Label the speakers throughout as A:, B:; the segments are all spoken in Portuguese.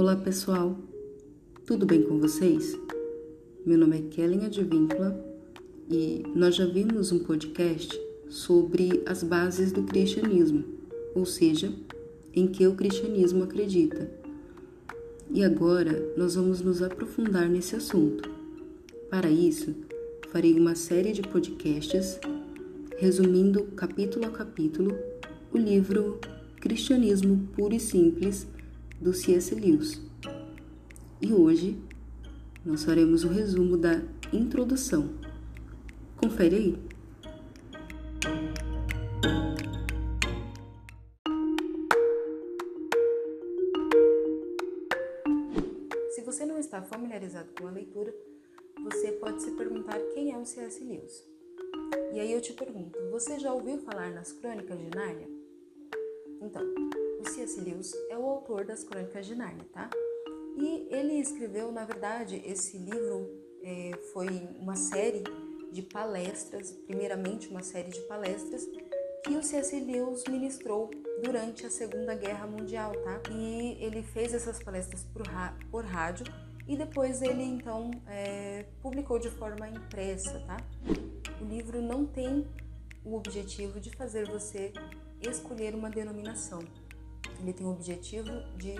A: Olá pessoal, tudo bem com vocês? Meu nome é Kellen Advíncula e nós já vimos um podcast sobre as bases do cristianismo, ou seja, em que o cristianismo acredita. E agora nós vamos nos aprofundar nesse assunto. Para isso, farei uma série de podcasts resumindo capítulo a capítulo o livro Cristianismo Puro e Simples do C.S. Lewis. E hoje nós faremos o resumo da introdução. Confere aí. Se você não está familiarizado com a leitura, você pode se perguntar quem é o C.S. Lewis. E aí eu te pergunto, você já ouviu falar nas Crônicas de Nárnia? Então, C.S. Lewis é o autor das Crônicas de Nárnia, tá? E ele escreveu, na verdade, esse livro é, foi uma série de palestras, primeiramente uma série de palestras que o C.S. Lewis ministrou durante a Segunda Guerra Mundial, tá? E ele fez essas palestras por, por rádio e depois ele então é, publicou de forma impressa, tá? O livro não tem o objetivo de fazer você escolher uma denominação. Ele tem o objetivo de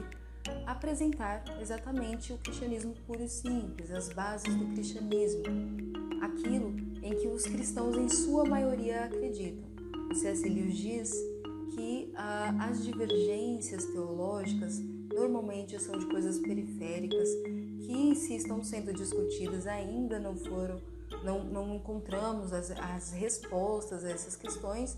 A: apresentar exatamente o cristianismo puro e simples, as bases do cristianismo, aquilo em que os cristãos, em sua maioria, acreditam. C.S. Lewis diz que ah, as divergências teológicas normalmente são de coisas periféricas que, se estão sendo discutidas, ainda não foram, não, não encontramos as, as respostas a essas questões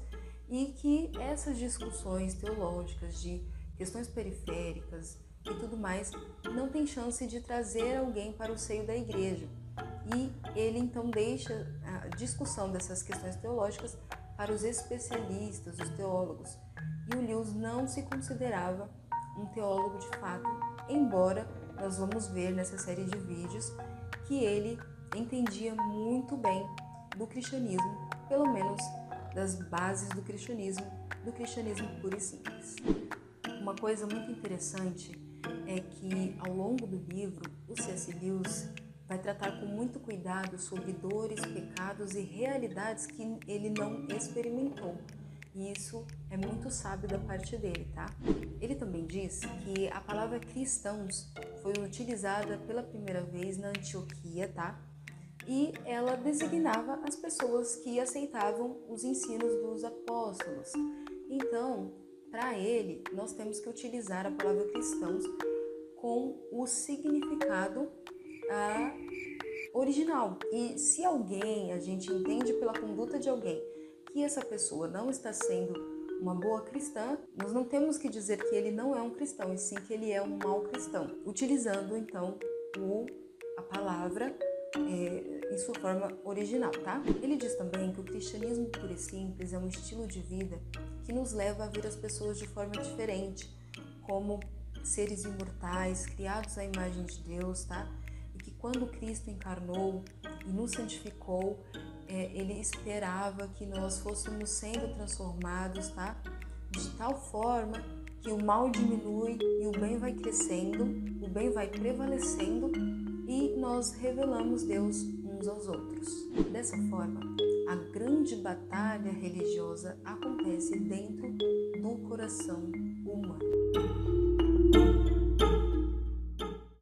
A: e que essas discussões teológicas de questões periféricas e tudo mais não tem chance de trazer alguém para o seio da igreja. E ele então deixa a discussão dessas questões teológicas para os especialistas, os teólogos. E o Lewis não se considerava um teólogo de fato, embora nós vamos ver nessa série de vídeos que ele entendia muito bem do cristianismo, pelo menos das bases do cristianismo, do cristianismo puro e simples. Uma coisa muito interessante é que ao longo do livro, o C.S. Lewis vai tratar com muito cuidado sobre dores, pecados e realidades que ele não experimentou. E isso é muito sábio da parte dele, tá? Ele também diz que a palavra cristãos foi utilizada pela primeira vez na Antioquia, tá? e ela designava as pessoas que aceitavam os ensinos dos apóstolos. Então, para ele, nós temos que utilizar a palavra cristãos com o significado ah, original. E se alguém, a gente entende pela conduta de alguém, que essa pessoa não está sendo uma boa cristã, nós não temos que dizer que ele não é um cristão, e sim que ele é um mau cristão, utilizando então o, a palavra é, em sua forma original, tá? Ele diz também que o cristianismo puro e simples é um estilo de vida que nos leva a ver as pessoas de forma diferente, como seres imortais, criados à imagem de Deus, tá? E que quando Cristo encarnou e nos santificou, é, ele esperava que nós fôssemos sendo transformados, tá? De tal forma que o mal diminui e o bem vai crescendo, o bem vai prevalecendo e nós revelamos Deus uns aos outros. Dessa forma, a grande batalha religiosa acontece dentro do coração humano.